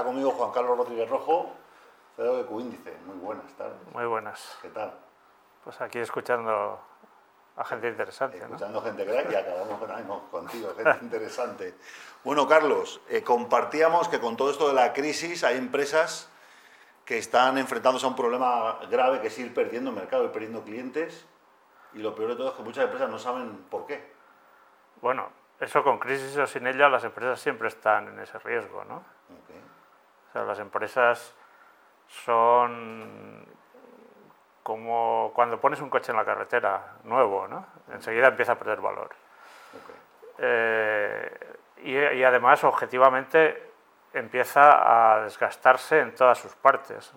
está conmigo Juan Carlos Rodríguez Rojo, CEO de Qíndice. Muy buenas tardes. Muy buenas. ¿Qué tal? Pues aquí escuchando a gente interesante. Escuchando gente crack y acabamos contigo, gente interesante. Bueno, Carlos, eh, compartíamos que con todo esto de la crisis hay empresas que están enfrentándose a un problema grave que es ir perdiendo mercado, ir perdiendo clientes y lo peor de todo es que muchas empresas no saben por qué. Bueno, eso con crisis o sin ella, las empresas siempre están en ese riesgo, ¿no? O sea, las empresas son como cuando pones un coche en la carretera nuevo, ¿no? Enseguida empieza a perder valor. Eh, y, además, objetivamente, empieza a desgastarse en todas sus partes.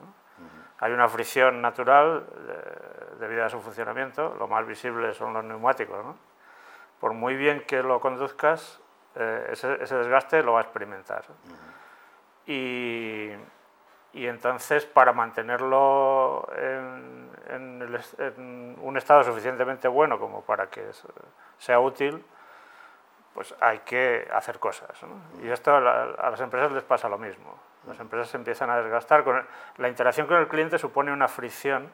Hay una fricción natural debido a su funcionamiento, lo más visible son los neumáticos. ¿no? Por muy bien que lo conduzcas, eh, ese, desgaste lo va a experimentar. Y, y, entonces, para mantenerlo en, en, un estado suficientemente bueno como para que sea útil, pues hay que hacer cosas. ¿no? Y esto a, las empresas les pasa lo mismo. Las empresas se empiezan a desgastar. Con la interacción con el cliente supone una fricción.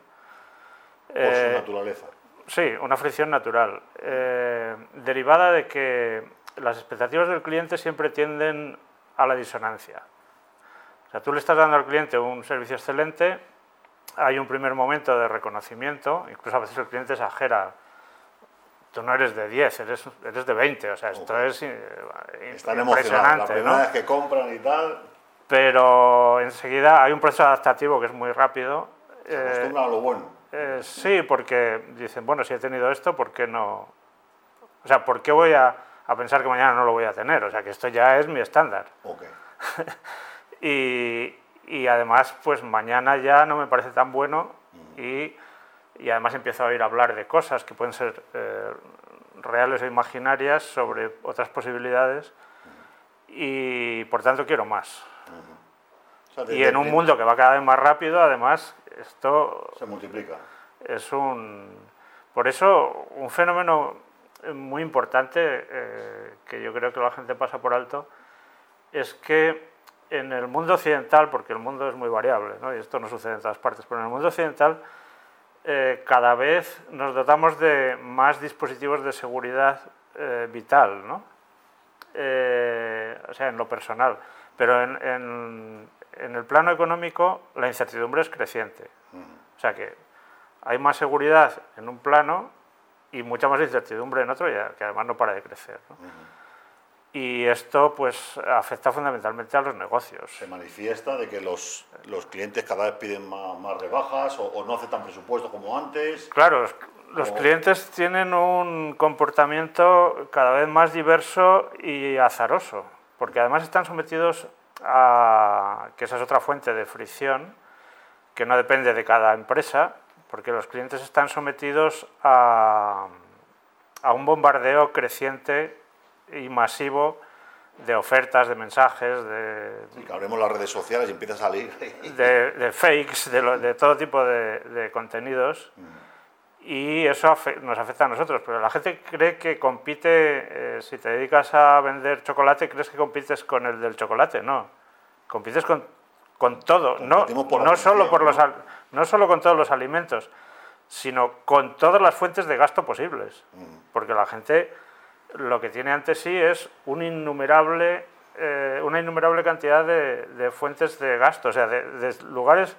Por su eh, naturaleza. Sí, una fricción natural. Eh, derivada de que las expectativas del cliente siempre tienden a la disonancia. O sea, tú le estás dando al cliente un servicio excelente, hay un primer momento de reconocimiento, incluso a veces el cliente exagera tú no eres de 10, eres, eres de 20, o sea, esto es eh, Están impresionante. La primera vez que compran y tal. Pero enseguida hay un proceso adaptativo que es muy rápido. Se acostumbran a lo bueno. Eh, sí, porque dicen, bueno, si he tenido esto, ¿por qué no? O sea, ¿por qué voy a, a pensar que mañana no lo voy a tener? O sea, que esto ya es mi estándar. Okay. y, y, además, pues mañana ya no me parece tan bueno y y además empiezo a oír hablar de cosas que pueden ser eh, reales o imaginarias sobre otras posibilidades y por tanto quiero más. y en un mundo que va cada vez más rápido, además, esto... Se multiplica. Es un... Por eso, un fenómeno muy importante eh, que yo creo que la gente pasa por alto es que en el mundo occidental, porque el mundo es muy variable, ¿no? y esto no sucede en todas partes, pero en el mundo occidental eh, cada vez nos dotamos de más dispositivos de seguridad eh, vital, ¿no? Eh, o sea, en lo personal. Pero en, el plano económico la incertidumbre es creciente. O sea que hay más seguridad en un plano y mucha más incertidumbre en otro, que además no para de crecer. ¿no? Y esto pues afecta fundamentalmente a los negocios. Se manifiesta de que los, los clientes cada vez piden más, rebajas o, no aceptan presupuesto como antes. Claro, los, clientes tienen un comportamiento cada vez más diverso y azaroso, porque además están sometidos a, que esa es otra fuente de fricción, que no depende de cada empresa, porque los clientes están sometidos a, a un bombardeo creciente y masivo de ofertas, de mensajes, de... Sí, que abrimos las redes sociales y empieza a salir. De, fakes, de, todo tipo de, contenidos. Mm. Y eso nos afecta a nosotros. Pero la gente cree que compite, eh, si te dedicas a vender chocolate, crees que compites con el del chocolate. No, compites con, con todo. No, no, solo por los, no solo con todos los alimentos, sino con todas las fuentes de gasto posibles. Mm. Porque la gente lo que tiene ante sí es un innumerable, eh, una innumerable cantidad de, fuentes de gasto, o sea, de, lugares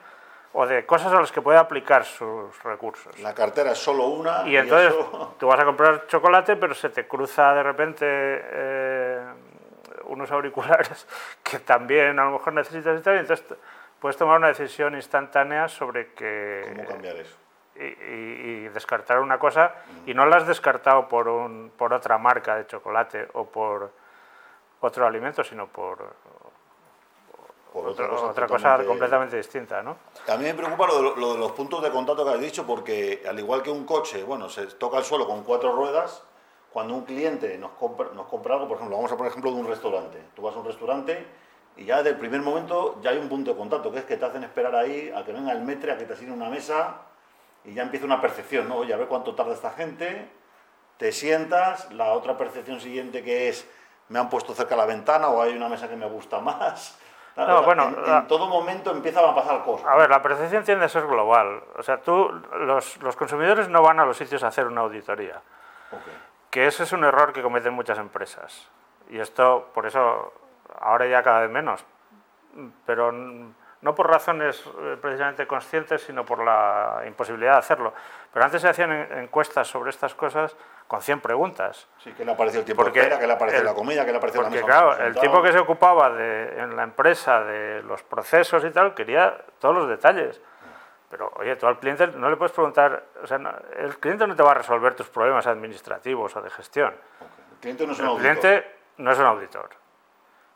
o de cosas a las que puede aplicar sus recursos. La cartera es solo una. Y, entonces tú vas a comprar chocolate, pero se te cruza de repente eh, unos auriculares que también a lo mejor necesitas y entonces puedes tomar una decisión instantánea sobre que... ¿Cómo cambiar eso? Y, descartar una cosa y no la has descartado por, un, por otra marca de chocolate o por otro alimento, sino por, otra cosa, completamente distinta. ¿no? A mí me preocupa lo de, los puntos de contacto que has dicho, porque al igual que un coche, bueno, se toca el suelo con cuatro ruedas, cuando un cliente nos compra, nos compra algo, por ejemplo, vamos a poner ejemplo de un restaurante. Tú vas a un restaurante y ya desde el primer momento ya hay un punto de contacto, que es que te hacen esperar ahí a que venga el metre, a que te asigne una mesa, y ya empieza una percepción, ¿no? Oye, a ver cuánto tarda esta gente, te sientas, la otra percepción siguiente que es, me han puesto cerca la ventana o hay una mesa que me gusta más. No, bueno, en, la- en todo momento empiezan a pasar cosas. A ver, la percepción tiende a ser global. O sea, tú, los, los consumidores no van a los sitios a hacer una auditoría. Que ese es un error que cometen muchas empresas. Y esto, por eso, ahora ya cada vez menos. Pero no por razones eh, precisamente conscientes, sino por la imposibilidad de hacerlo. Pero antes se hacían en- encuestas sobre estas cosas con 100 preguntas. Sí, que le apareció el tiempo Porque de espera, que le apareció el- la comida, que le apareció la Porque mesa claro, el tipo que se ocupaba de, en la empresa de los procesos y tal quería todos los detalles. Pero oye, tú al cliente no le puedes preguntar, o sea, no- el cliente no te va a resolver tus problemas administrativos o de gestión. El cliente no es un El auditor. cliente no es un auditor.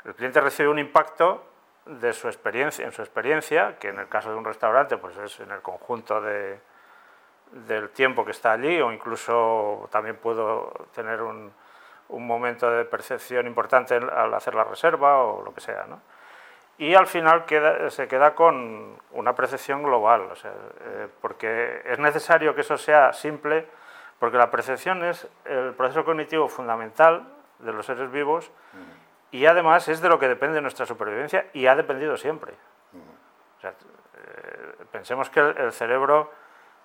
El cliente recibe un impacto de su experiencia, en su experiencia, que en el caso de un restaurante pues es en el conjunto de, del tiempo que está allí o incluso también puedo tener un, un momento de percepción importante al hacer la reserva o lo que sea. ¿no? Y al final queda- se queda con una percepción global, o sea, eh, porque es necesario que eso sea simple, porque la percepción es el proceso cognitivo fundamental de los seres vivos y además es de lo que depende nuestra supervivencia y ha dependido siempre. O sea, eh, pensemos que el, el cerebro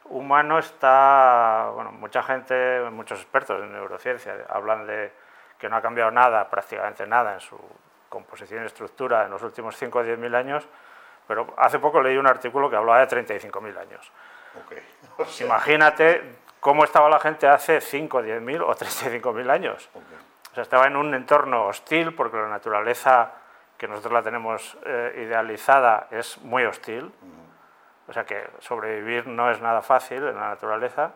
humano está, bueno, mucha gente, muchos expertos en neurociencia hablan de que no ha cambiado nada, prácticamente nada en su composición y estructura en los últimos 5 o 10 mil años, pero hace poco leí un artículo que hablaba de 35 mil años. Ok. O sea, Imagínate cómo estaba la gente hace 5, 10 mil o 35 mil años. ok. O sea, estaba en un entorno hostil porque la naturaleza que nosotros la tenemos eh, idealizada es muy hostil. O sea que sobrevivir no es nada fácil en la naturaleza.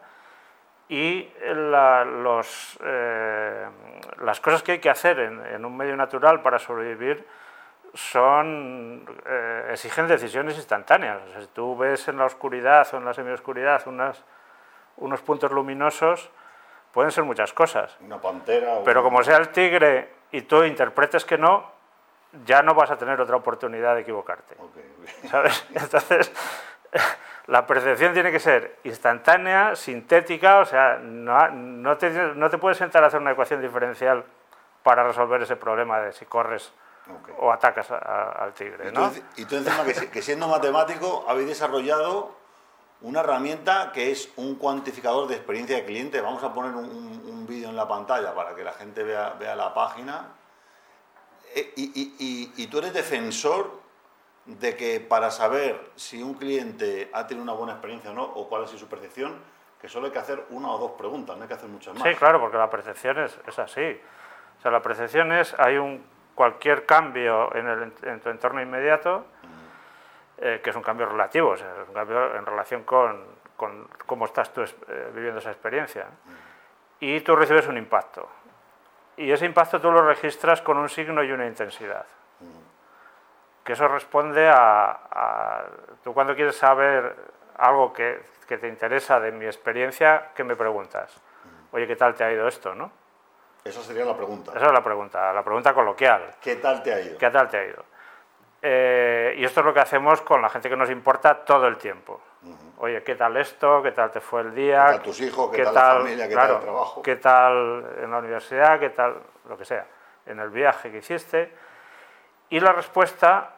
Y eh, las cosas que hay que hacer en, en un medio natural para sobrevivir son, eh, exigen decisiones instantáneas. O sea, si tú ves en la oscuridad o en la semioscuridad unas, unos puntos luminosos, pueden ser muchas cosas. Una pantera. o Pero como sea el tigre y tú interpretes que no, ya no vas a tener otra oportunidad de equivocarte. ¿Sabes? Entonces, la percepción tiene que ser instantánea, sintética, o sea, no, no te, no te puedes sentar a hacer una ecuación diferencial para resolver ese problema de si corres o atacas a- a- al tigre, Y tú, y tú encima que, que siendo matemático habéis desarrollado una herramienta que es un cuantificador de experiencia de cliente. Vamos a poner un, un- vídeo en la pantalla para que la gente vea, vea la página. Eh, y, tú eres defensor de que para saber si un cliente ha tenido una buena experiencia o no, o cuál sido su percepción, que solo hay que hacer una o dos preguntas, no hay que hacer muchas más. Sí, claro, porque la percepción es, es así. O sea, la percepción es, hay un, cualquier cambio en, el, en tu entorno inmediato, eh, que es un cambio relativo, o sea, es un cambio en relación con, con cómo estás tú es- eh, viviendo esa experiencia. Y tú recibes un impacto. Y ese impacto tú lo registras con un signo y una intensidad. Que eso responde a, a- Tú cuando quieres saber algo que, que te interesa de mi experiencia, ¿qué me preguntas? Oye, ¿qué tal te ha ido esto? ¿no? Esa sería la pregunta. Esa es la pregunta, la pregunta coloquial. ¿Qué tal te ha ido? ¿Qué tal te ha ido? Eh, y esto es lo que hacemos con la gente que nos importa todo el tiempo. Oye, ¿qué tal esto? ¿Qué tal te fue el día? ¿Qué tal tus hijos? ¿Qué tal la familia? ¿Qué tal el trabajo? ¿Qué tal en la universidad? ¿Qué tal lo que sea? En el viaje que hiciste. Y la respuesta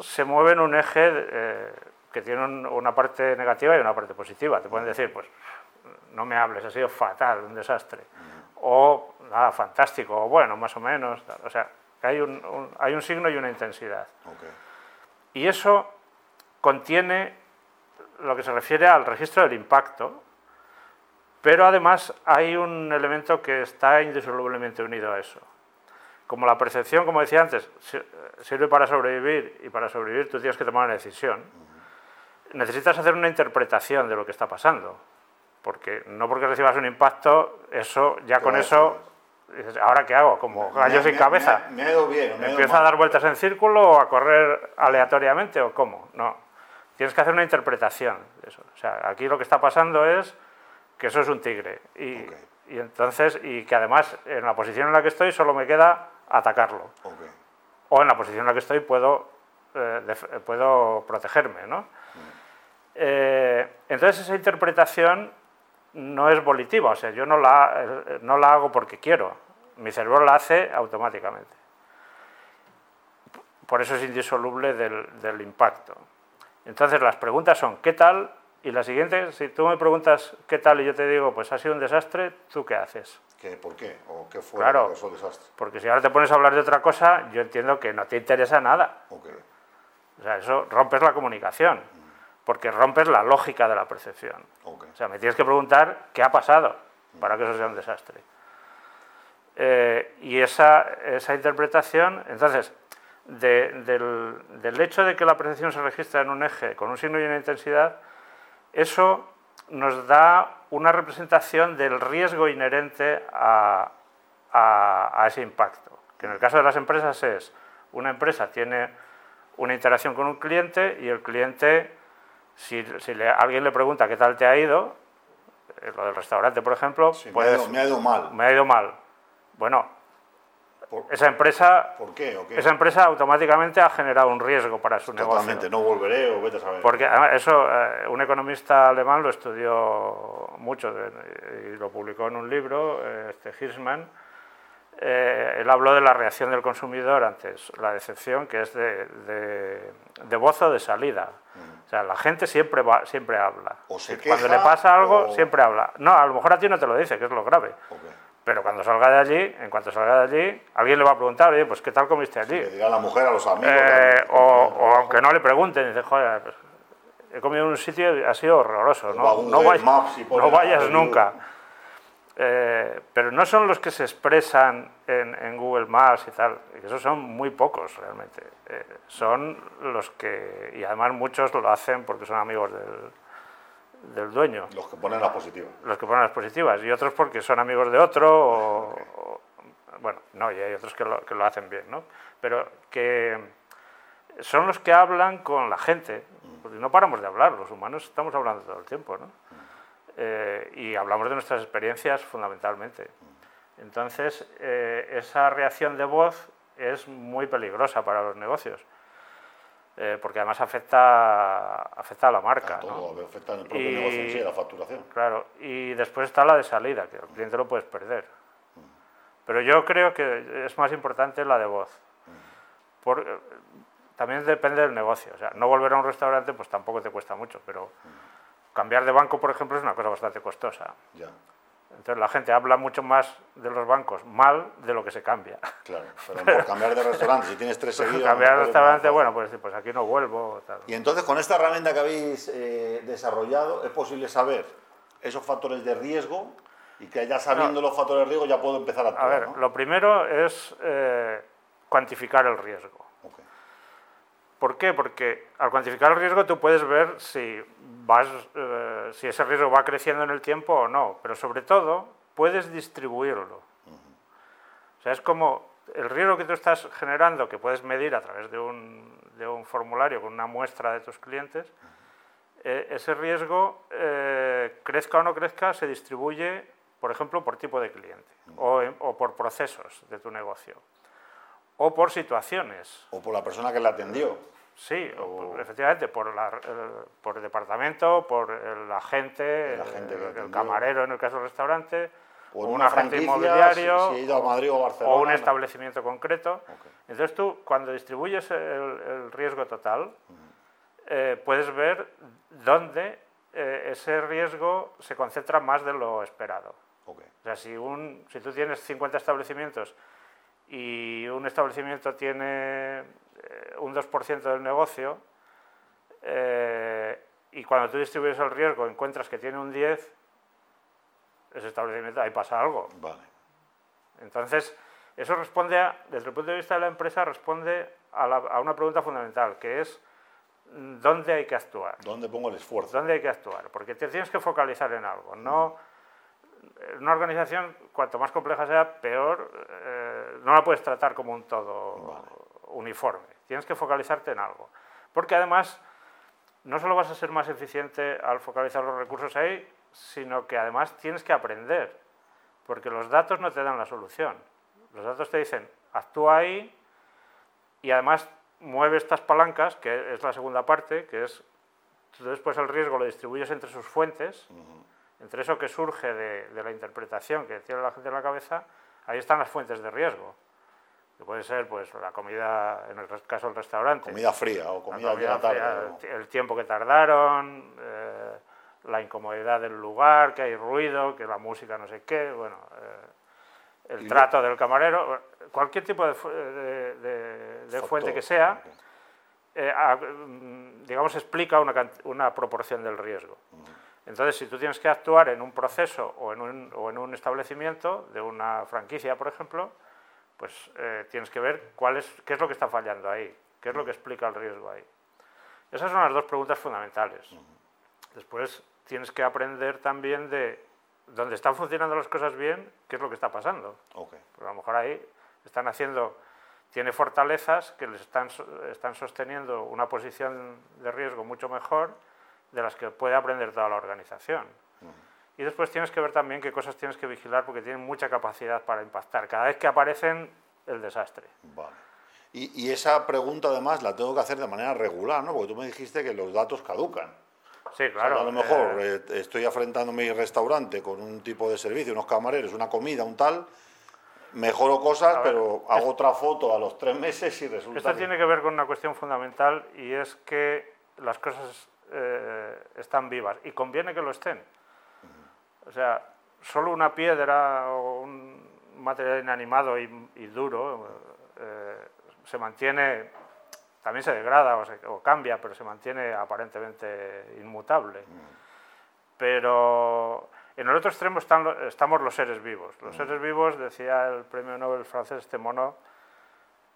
se mueve en un eje eh, que tiene un- una parte negativa y una parte positiva. Te pueden decir, pues, no me hables, ha sido fatal, un desastre. O, nada, fantástico, o bueno, más o menos. O sea, que hay un, un- hay un signo y una intensidad. Ok. Y eso contiene lo que se refiere al registro del impacto, pero además hay un elemento que está indisolublemente unido a eso. Como la percepción, como decía antes, si- sirve para sobrevivir y para sobrevivir tú tienes que tomar una decisión, necesitas hacer una interpretación de lo que está pasando. Porque no porque recibas un impacto, eso ya con eso, ¿ahora qué hago? Como gallo Me- sin me- cabeza. Me, me ha ido bien. me ha ido ¿Empieza a dar vueltas en círculo o a correr aleatoriamente o cómo? No. Tienes que hacer una interpretación de eso. O sea, aquí lo que está pasando es que eso es un tigre. Y, Ok. y entonces, y que además en la posición en la que estoy solo me queda atacarlo. Ok. O en la posición en la que estoy puedo, eh, puedo protegerme, ¿no? Eh, entonces esa interpretación no es volitiva, o sea, yo no la, eh, no la hago porque quiero, mi cerebro la hace automáticamente. por eso es indisoluble del, del impacto. Entonces las preguntas son ¿qué tal? Y la siguiente, si tú me preguntas qué tal y yo te digo, pues ha sido un desastre, ¿tú qué haces? ¿Qué, ¿Por qué? ¿O qué fue Claro. eso desastre? Porque si ahora te pones a hablar de otra cosa, yo entiendo que no te interesa nada. Ok. O sea, eso rompes la comunicación, porque rompes la lógica de la percepción. Ok. O sea, me tienes que preguntar qué ha pasado para que eso sea un desastre. Eh, y esa, esa interpretación, entonces, de- del, del hecho de que la percepción se registra en un eje con un signo y una intensidad, eso nos da una representación del riesgo inherente a, a- a ese impacto. Que en el caso de las empresas es, una empresa tiene una interacción con un cliente y el cliente, si, si le- alguien le pregunta qué tal te ha ido, eh, lo del restaurante, por ejemplo, Sí, me, pues ha ido, me ha ido mal. me ha ido mal. Bueno, ¿Por, esa empresa, por qué? ¿O qué? esa empresa automáticamente ha generado un riesgo para su Totalmente, negocio. no volveré o vete a saber. Porque eso, eh, un economista alemán lo estudió mucho y lo publicó en un libro, eh, este Hirschman. Eh, él habló de la reacción del consumidor ante la decepción, que es de, de, de voz o de salida. O sea, la gente siempre, va, siempre habla. O se Cuando queja le pasa algo, o- siempre habla. No, a lo mejor a ti no te lo dice, que es lo grave. Ok. Pero cuando salga de allí, en cuanto salga de allí, alguien le va a preguntar, oye, pues ¿qué tal comiste allí? Le dirá a la mujer, a los amigos. Eh, al- o, o aunque no le pregunten, dice, joder, pues, he comido en un sitio y ha sido horroroso, no, no, vay- Maps y pone no vayas nunca. Eh, pero no son los que se expresan en, en Google Maps y tal, esos son muy pocos realmente. Eh, son los que, y además muchos lo hacen porque son amigos del, del dueño Los que ponen las positivas. los que ponen las positivas y otros porque son amigos de otro o, o- bueno no y hay otros que lo, que lo hacen bien no pero que son los que hablan con la gente porque no paramos de hablar los humanos estamos hablando todo el tiempo no Eh, y hablamos de nuestras experiencias fundamentalmente entonces eh, esa reacción de voz es muy peligrosa para los negocios eh, porque además afecta afecta a la marca A ¿no? todo, afecta en el propio Y- negocio en sí, a la facturación. Claro, y después está la de salida, que el cliente lo puedes perder. Pero yo creo que es más importante la de voz. Por- eh, también depende del negocio. O sea, no volver a un restaurante pues tampoco te cuesta mucho, pero cambiar de banco, por ejemplo, es una cosa bastante costosa. Ya, Entonces la gente habla mucho más de los bancos mal de lo que se cambia. claro. Pero por cambiar de restaurante, si tienes tres seguidos. cambiar de a restaurante, bueno, pues, pues aquí no vuelvo. Tal. Y entonces, con esta herramienta que habéis eh, desarrollado, es posible saber esos factores de riesgo y que ya sabiendo los factores de riesgo ya puedo empezar a A actuar. ver, ¿no? lo primero es eh, cuantificar el riesgo. ¿Por qué? Porque al cuantificar el riesgo tú puedes ver si, vas, eh, si ese riesgo va creciendo en el tiempo o no, pero sobre todo puedes distribuirlo. O sea, es como el riesgo que tú estás generando, que puedes medir a través de un, de un formulario con una muestra de tus clientes, eh, ese riesgo, eh, crezca o no crezca, se distribuye, por ejemplo, por tipo de cliente o, o por procesos de tu negocio o por situaciones. O por la persona que la atendió. Sí, o por- efectivamente, por, la, eh, por el departamento, por el agente, El agente el- el, camarero en el caso del restaurante, O un agente inmobiliario, si, si he ido a Madrid o o un no. establecimiento concreto. Entonces tú, cuando distribuyes el, el riesgo total, eh, puedes ver dónde eh, ese riesgo se concentra más de lo esperado. Ok. O sea, si, un, si tú tienes 50 establecimientos y un establecimiento tiene un 2% del negocio, eh, y cuando tú distribuyes el riesgo encuentras que tiene un 10, ese establecimiento, ahí pasa algo. Vale. Entonces, eso responde, a- desde el punto de vista de la empresa, responde a, la- a una pregunta fundamental, que es ¿dónde hay que actuar? ¿Dónde pongo el esfuerzo? ¿Dónde hay que actuar? Porque te tienes que focalizar en algo. No, una organización, cuanto más compleja sea, peor, eh, no la puedes tratar como un todo uniforme. Tienes que focalizarte en algo. Porque además, no solo vas a ser más eficiente al focalizar los recursos ahí, sino que además tienes que aprender. Porque los datos no te dan la solución. Los datos te dicen, actúa ahí y además mueve estas palancas, que es la segunda parte, que es tú después el riesgo lo distribuyes entre sus fuentes, entre eso que surge de, de la interpretación que tiene la gente en la cabeza, ahí están las fuentes de riesgo. Que puede ser pues la comida, en el caso del restaurante. Comida fría o comida, de la tarde. El tiempo que tardaron, eh, la incomodidad del lugar, que hay ruido, que la música no sé qué, bueno, eh, el trato del camarero, cualquier tipo de, de, fuente que sea, eh, mm, digamos, explica una, una, proporción del riesgo. Entonces, si tú tienes que actuar en un proceso o en un, o en un establecimiento de una franquicia, por ejemplo, pues eh, tienes que ver cuál es, qué es lo que está fallando ahí, qué es lo que explica el riesgo ahí. Esas son las dos preguntas fundamentales. Después tienes que aprender también de dónde están funcionando las cosas bien, qué es lo que está pasando. Okay. Porque a lo mejor ahí están haciendo, tiene fortalezas que les están, están sosteniendo una posición de riesgo mucho mejor de las que puede aprender toda la organización. Y después tienes que ver también qué cosas tienes que vigilar porque tienen mucha capacidad para impactar. Cada vez que aparecen, el desastre. Vale. Y, y, esa pregunta además la tengo que hacer de manera regular, ¿no? Porque tú me dijiste que los datos caducan. Sí, claro. a lo mejor eh, eh, estoy afrentando mi restaurante con un tipo de servicio, unos camareros, una comida, un tal, mejoro cosas, pero hago otra foto a los tres meses y resulta. Esto tiene que ver con una cuestión fundamental y es que las cosas eh, están vivas y conviene que lo estén. O sea, solo una piedra o un material inanimado y, duro eh, se mantiene, también se degrada o, cambia, pero se mantiene aparentemente inmutable. Pero en el otro extremo están, estamos los seres vivos. Los seres vivos, decía el premio Nobel francés este mono,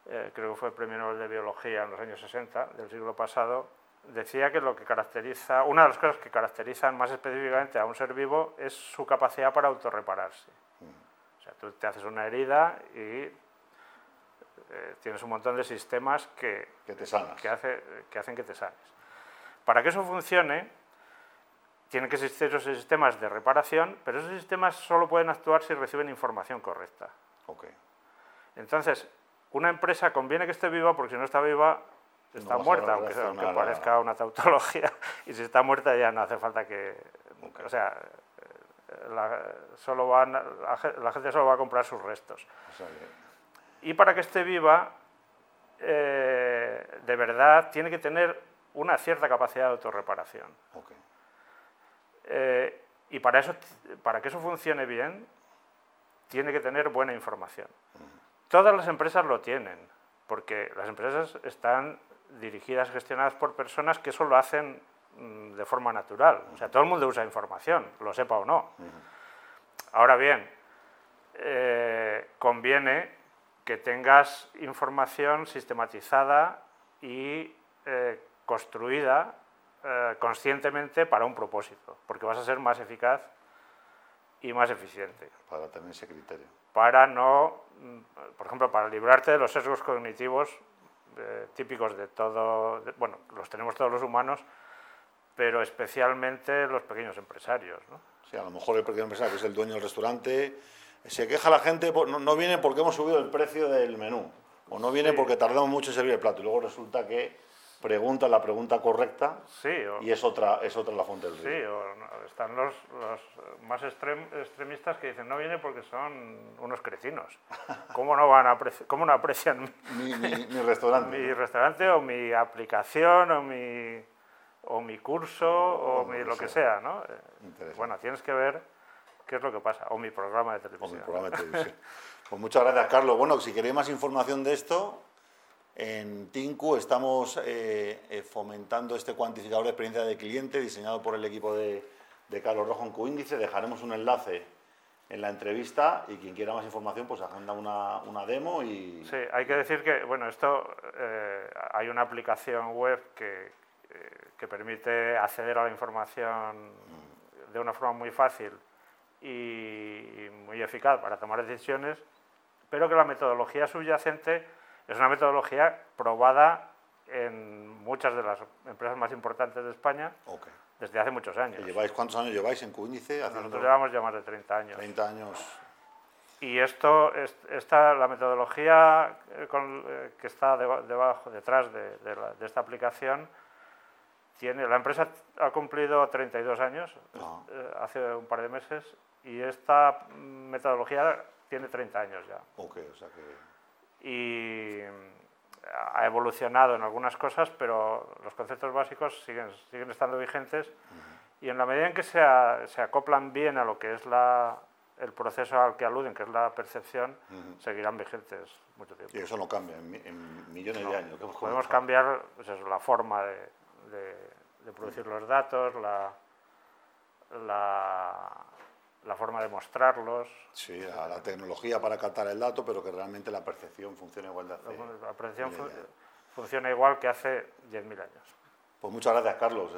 eh, creo que fue el premio Nobel de Biología en los años 60 del siglo pasado, decía que lo que caracteriza, una de las cosas que caracterizan más específicamente a un ser vivo es su capacidad para autorrepararse. O sea, tú te haces una herida y eh, tienes un montón de sistemas que, que te Que, hace, que hacen que te sanes. Para que eso funcione, tienen que existir esos sistemas de reparación, pero esos sistemas solo pueden actuar si reciben información correcta. Okay. Entonces, una empresa conviene que esté viva porque si no está viva, está muerta, aunque, parezca una tautología, y si está muerta ya no hace falta que... O sea, la, solo van, la, gente solo va a comprar sus restos. Y para que esté viva, eh, de verdad, tiene que tener una cierta capacidad de autorreparación. Eh, y para, eso, para que eso funcione bien, tiene que tener buena información. Todas las empresas lo tienen, porque las empresas están dirigidas, gestionadas por personas que eso lo hacen mm, de forma natural. O sea, todo el mundo usa información, lo sepa o no. Ahora bien, eh, conviene que tengas información sistematizada y eh, construida eh, conscientemente para un propósito, porque vas a ser más eficaz y más eficiente. Para tener ese criterio. Para no, mm, por ejemplo, para librarte de los sesgos cognitivos típicos de todo, bueno, los tenemos todos los humanos, pero especialmente los pequeños empresarios. ¿no? Sí, a lo mejor el pequeño empresario, que es el dueño del restaurante, se queja la gente, no, no viene porque hemos subido el precio del menú, o no viene porque tardamos mucho en servir el plato, y luego resulta que pregunta la pregunta correcta sí, y es otra, es otra la fuente del riesgo. Sí, están los, los más extremistas que dicen no viene porque son unos crecinos. ¿Cómo no, van a cómo no aprecian mi, mi, restaurante? mi restaurante o mi aplicación o mi, o mi curso o, mi, lo que sea, ¿no? Bueno, tienes que ver qué es lo que pasa, o mi programa de televisión. O mi programa de televisión. pues muchas gracias, Carlos. Bueno, si queréis más información de esto, en Tinku estamos eh, eh, fomentando este cuantificador de experiencia de cliente diseñado por el equipo de, Carlos Rojo en Coíndice. Dejaremos un enlace en la entrevista y quien quiera más información pues agenda una, demo y... Sí, hay que decir que, bueno, esto, eh, hay una aplicación web que, que, permite acceder a la información mm. de una forma muy fácil y muy eficaz para tomar decisiones, pero que la metodología subyacente es una metodología probada en muchas de las empresas más importantes de España desde hace muchos años. ¿Lleváis, ¿Cuántos años lleváis en Cuíndice? Nosotros llevamos ya más de 30 años. 30 años. Y esto, esta, la metodología eh, eh, que está debajo, detrás de, esta aplicación, tiene, la empresa ha cumplido 32 años ah. eh, hace un par de meses y esta metodología tiene 30 años ya. Ok, o sea que y ha evolucionado en algunas cosas, pero los conceptos básicos siguen, siguen estando vigentes. Y en la medida en que se, se, acoplan bien a lo que es la, el proceso al que aluden, que es la percepción, seguirán vigentes mucho tiempo. Y eso no cambia en, millones de años. Podemos cambiar pues la forma de, de, producir los datos, la, la, la, forma de mostrarlos. Sí, la, tecnología para captar el dato, pero que realmente la percepción funcione igual de hace La percepción funciona igual que hace 10.000 años. Pues muchas gracias, Carlos.